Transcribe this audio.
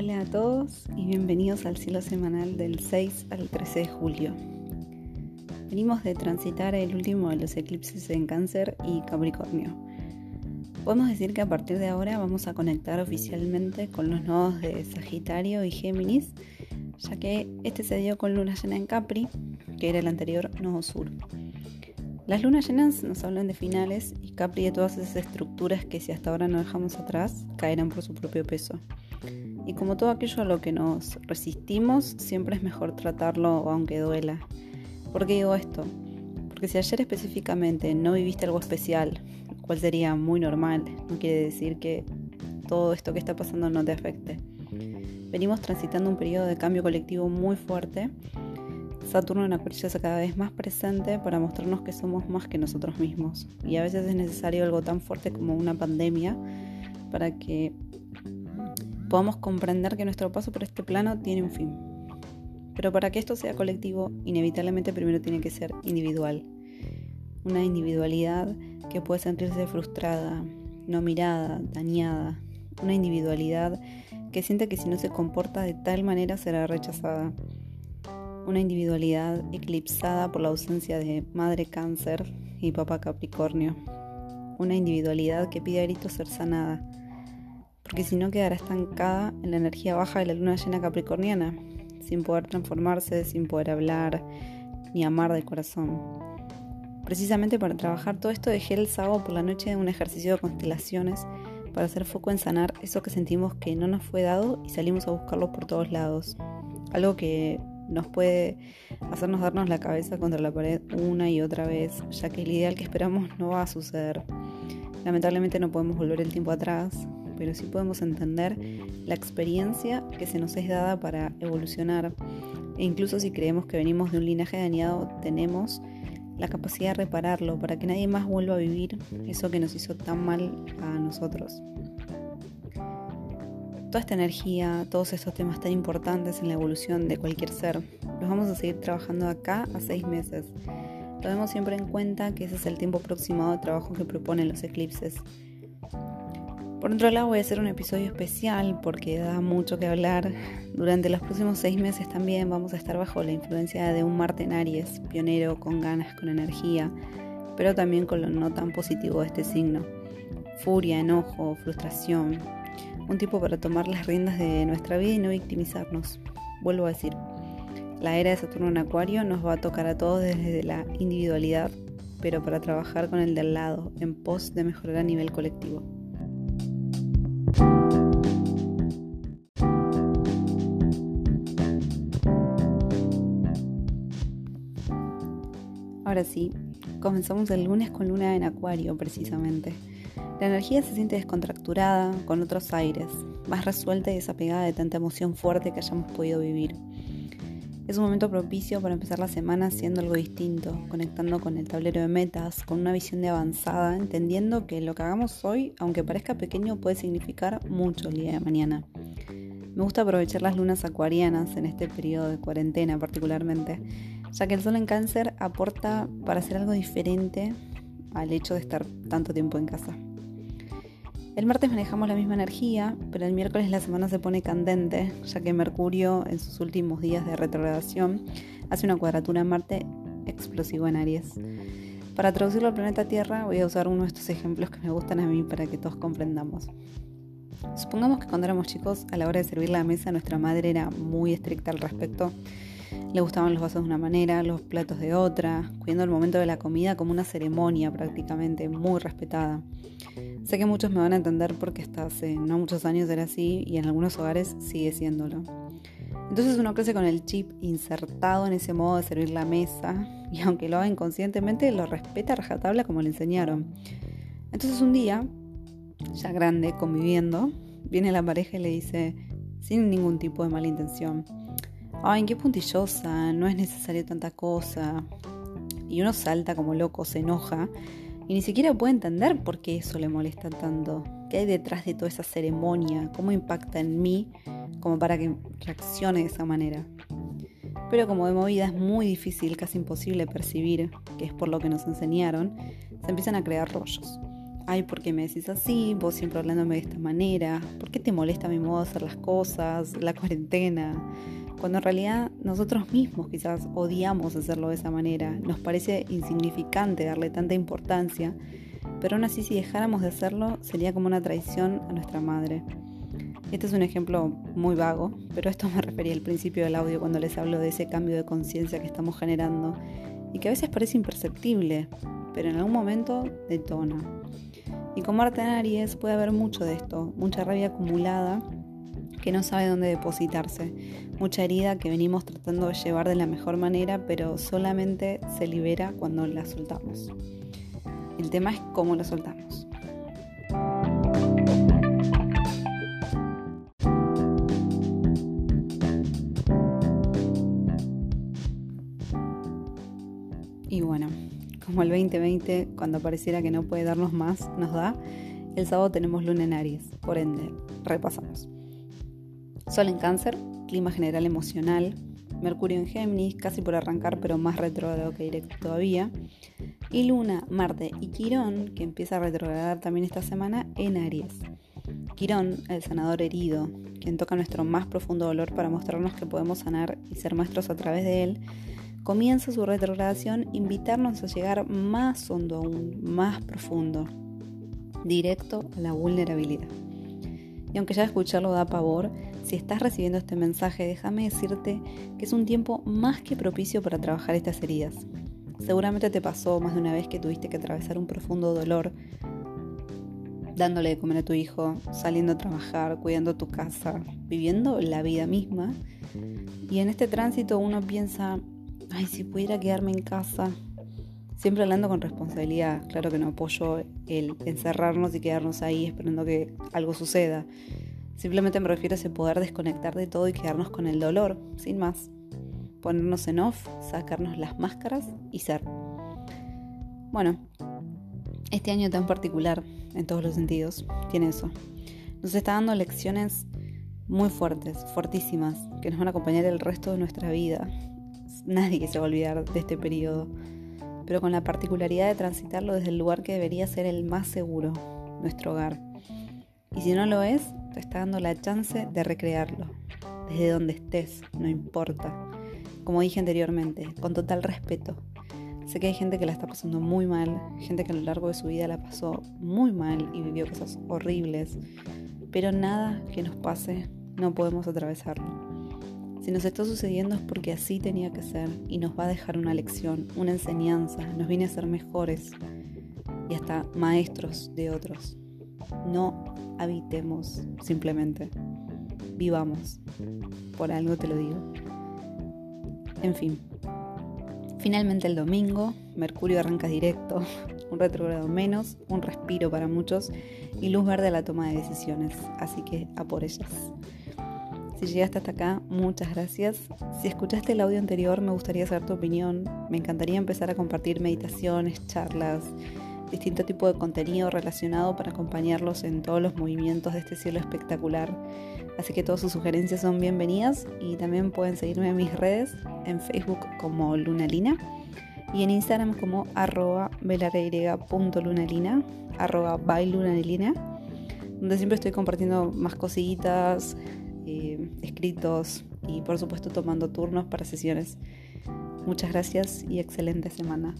Hola a todos y bienvenidos al cielo semanal del 6 al 13 de julio. Venimos de transitar el último de los eclipses en Cáncer y Capricornio. Podemos decir que a partir de ahora vamos a conectar oficialmente con los nodos de Sagitario y Géminis, ya que este se dio con luna llena en Capri, que era el anterior nodo sur. Las lunas llenas nos hablan de finales y Capri de todas esas estructuras que si hasta ahora no dejamos atrás, caerán por su propio peso. Y como todo aquello a lo que nos resistimos, siempre es mejor tratarlo aunque duela. ¿Por qué digo esto? Porque si ayer específicamente no viviste algo especial, cual sería muy normal, no quiere decir que todo esto que está pasando no te afecte. Venimos transitando un periodo de cambio colectivo muy fuerte. Saturno en Acuario está cada vez más presente para mostrarnos que somos más que nosotros mismos. Y a veces es necesario algo tan fuerte como una pandemia para que podamos comprender que nuestro paso por este plano tiene un fin. Pero para que esto sea colectivo, inevitablemente primero tiene que ser individual. Una individualidad que puede sentirse frustrada, no mirada, dañada. Una individualidad que siente que si no se comporta de tal manera será rechazada. Una individualidad eclipsada por la ausencia de madre cáncer y papá capricornio. Una individualidad que pide a gritos ser sanada porque si no quedará estancada en la energía baja de la luna llena capricorniana, sin poder transformarse, sin poder hablar ni amar de corazón. Precisamente para trabajar todo esto dejé el sábado por la noche un ejercicio de constelaciones para hacer foco en sanar eso que sentimos que no nos fue dado y salimos a buscarlo por todos lados. Algo que nos puede hacernos darnos la cabeza contra la pared una y otra vez, ya que el ideal que esperamos no va a suceder. Lamentablemente no podemos volver el tiempo atrás, pero sí podemos entender la experiencia que se nos es dada para evolucionar. E incluso si creemos que venimos de un linaje dañado, tenemos la capacidad de repararlo para que nadie más vuelva a vivir eso que nos hizo tan mal a nosotros. Toda esta energía, todos estos temas tan importantes en la evolución de cualquier ser, los vamos a seguir trabajando acá a seis meses. Tomemos siempre en cuenta que ese es el tiempo aproximado de trabajo que proponen los eclipses por otro lado voy a hacer un episodio especial porque da mucho que hablar. Durante los próximos seis meses también vamos a estar bajo la influencia de un Marte en Aries, pionero, con ganas, con energía, pero también con lo no tan positivo de este signo. Furia, enojo, frustración. Un tipo para tomar las riendas de nuestra vida y no victimizarnos. Vuelvo a decir, la era de Saturno en Acuario nos va a tocar a todos desde la individualidad, pero para trabajar con el del lado, en pos de mejorar a nivel colectivo. Ahora sí, comenzamos el lunes con luna en acuario precisamente. La energía se siente descontracturada, con otros aires, más resuelta y desapegada de tanta emoción fuerte que hayamos podido vivir. Es un momento propicio para empezar la semana haciendo algo distinto, conectando con el tablero de metas, con una visión de avanzada, entendiendo que lo que hagamos hoy, aunque parezca pequeño, puede significar mucho el día de mañana. Me gusta aprovechar las lunas acuarianas en este periodo de cuarentena particularmente ya que el sol en cáncer aporta para hacer algo diferente al hecho de estar tanto tiempo en casa. El martes manejamos la misma energía, pero el miércoles la semana se pone candente, ya que Mercurio en sus últimos días de retrogradación hace una cuadratura en Marte explosivo en Aries. Para traducirlo al planeta Tierra voy a usar uno de estos ejemplos que me gustan a mí para que todos comprendamos. Supongamos que cuando éramos chicos, a la hora de servir la mesa, nuestra madre era muy estricta al respecto le gustaban los vasos de una manera, los platos de otra, cuidando el momento de la comida como una ceremonia prácticamente, muy respetada. Sé que muchos me van a entender porque hasta hace no muchos años era así y en algunos hogares sigue siéndolo. Entonces uno crece con el chip insertado en ese modo de servir la mesa y aunque lo haga inconscientemente lo respeta a rajatabla como le enseñaron. Entonces un día, ya grande, conviviendo, viene la pareja y le dice, sin ningún tipo de mala intención, ay, qué puntillosa, no es necesario tanta cosa. Y uno salta como loco, se enoja y ni siquiera puede entender por qué eso le molesta tanto. ¿Qué hay detrás de toda esa ceremonia? ¿Cómo impacta en mí como para que reaccione de esa manera? Pero como de movida es muy difícil, casi imposible percibir que es por lo que nos enseñaron, se empiezan a crear rollos. Ay, ¿por qué me decís así? Vos siempre hablándome de esta manera, ¿por qué te molesta mi modo de hacer las cosas, la cuarentena? Cuando en realidad nosotros mismos quizás odiamos hacerlo de esa manera, nos parece insignificante darle tanta importancia, pero aún así si dejáramos de hacerlo sería como una traición a nuestra madre. Este es un ejemplo muy vago, pero esto me refería al principio del audio cuando les hablo de ese cambio de conciencia que estamos generando y que a veces parece imperceptible, pero en algún momento detona. Y con Marta en Aries puede haber mucho de esto, mucha rabia acumulada que no sabe dónde depositarse, mucha herida que venimos tratando de llevar de la mejor manera, pero solamente se libera cuando la soltamos. El tema es cómo la soltamos. Y bueno, como el 2020, cuando pareciera que no puede darnos más, nos da, el sábado tenemos luna en Aries, por ende, repasamos. Sol en cáncer, clima general emocional, Mercurio en Géminis, casi por arrancar, pero más retrógrado que directo todavía. Y Luna, Marte y Quirón, que empieza a retrogradar también esta semana, en Aries. Quirón, el sanador herido, quien toca nuestro más profundo dolor para mostrarnos que podemos sanar y ser maestros a través de él, comienza su retrogradación invitarnos a llegar más hondo aún, más profundo, directo a la vulnerabilidad. Y aunque ya escucharlo da pavor, si estás recibiendo este mensaje, déjame decirte que es un tiempo más que propicio para trabajar estas heridas. Seguramente te pasó más de una vez que tuviste que atravesar un profundo dolor, dándole de comer a tu hijo, saliendo a trabajar, cuidando tu casa, viviendo la vida misma. Y en este tránsito uno piensa, ay, si pudiera quedarme en casa. Siempre hablando con responsabilidad, claro que no apoyo el encerrarnos y quedarnos ahí esperando que algo suceda. Simplemente me refiero a ese poder desconectar de todo y quedarnos con el dolor, sin más. Ponernos en off, sacarnos las máscaras y ser. Bueno, este año tan particular, en todos los sentidos, tiene eso. Nos está dando lecciones muy fuertes, fortísimas, que nos van a acompañar el resto de nuestra vida, nadie se va a olvidar de este periodo, pero con la particularidad de transitarlo desde el lugar que debería ser el más seguro, nuestro hogar. Y si no lo es, te está dando la chance de recrearlo, desde donde estés, no importa. Como dije anteriormente, con total respeto. Sé que hay gente que la está pasando muy mal, gente que a lo largo de su vida la pasó muy mal y vivió cosas horribles, pero nada que nos pase no podemos atravesarlo. Si nos está sucediendo es porque así tenía que ser y nos va a dejar una lección, una enseñanza, nos viene a ser mejores y hasta maestros de otros. No habitemos simplemente, vivamos. Por algo te lo digo. En fin, finalmente el domingo, Mercurio arranca directo, un retrogrado menos, un respiro para muchos y luz verde a la toma de decisiones, así que a por ellas. Si llegaste hasta acá, muchas gracias. Si escuchaste el audio anterior, me gustaría saber tu opinión. Me encantaría empezar a compartir meditaciones, charlas, distinto tipo de contenido relacionado para acompañarlos en todos los movimientos de este cielo espectacular. Así que todas sus sugerencias son bienvenidas y también pueden seguirme en mis redes, en Facebook como Lunalina y en Instagram como arroba lunalina, arroba bailunalina, donde siempre estoy compartiendo más cositas, eh, escritos y por supuesto tomando turnos para sesiones. Muchas gracias y excelente semana.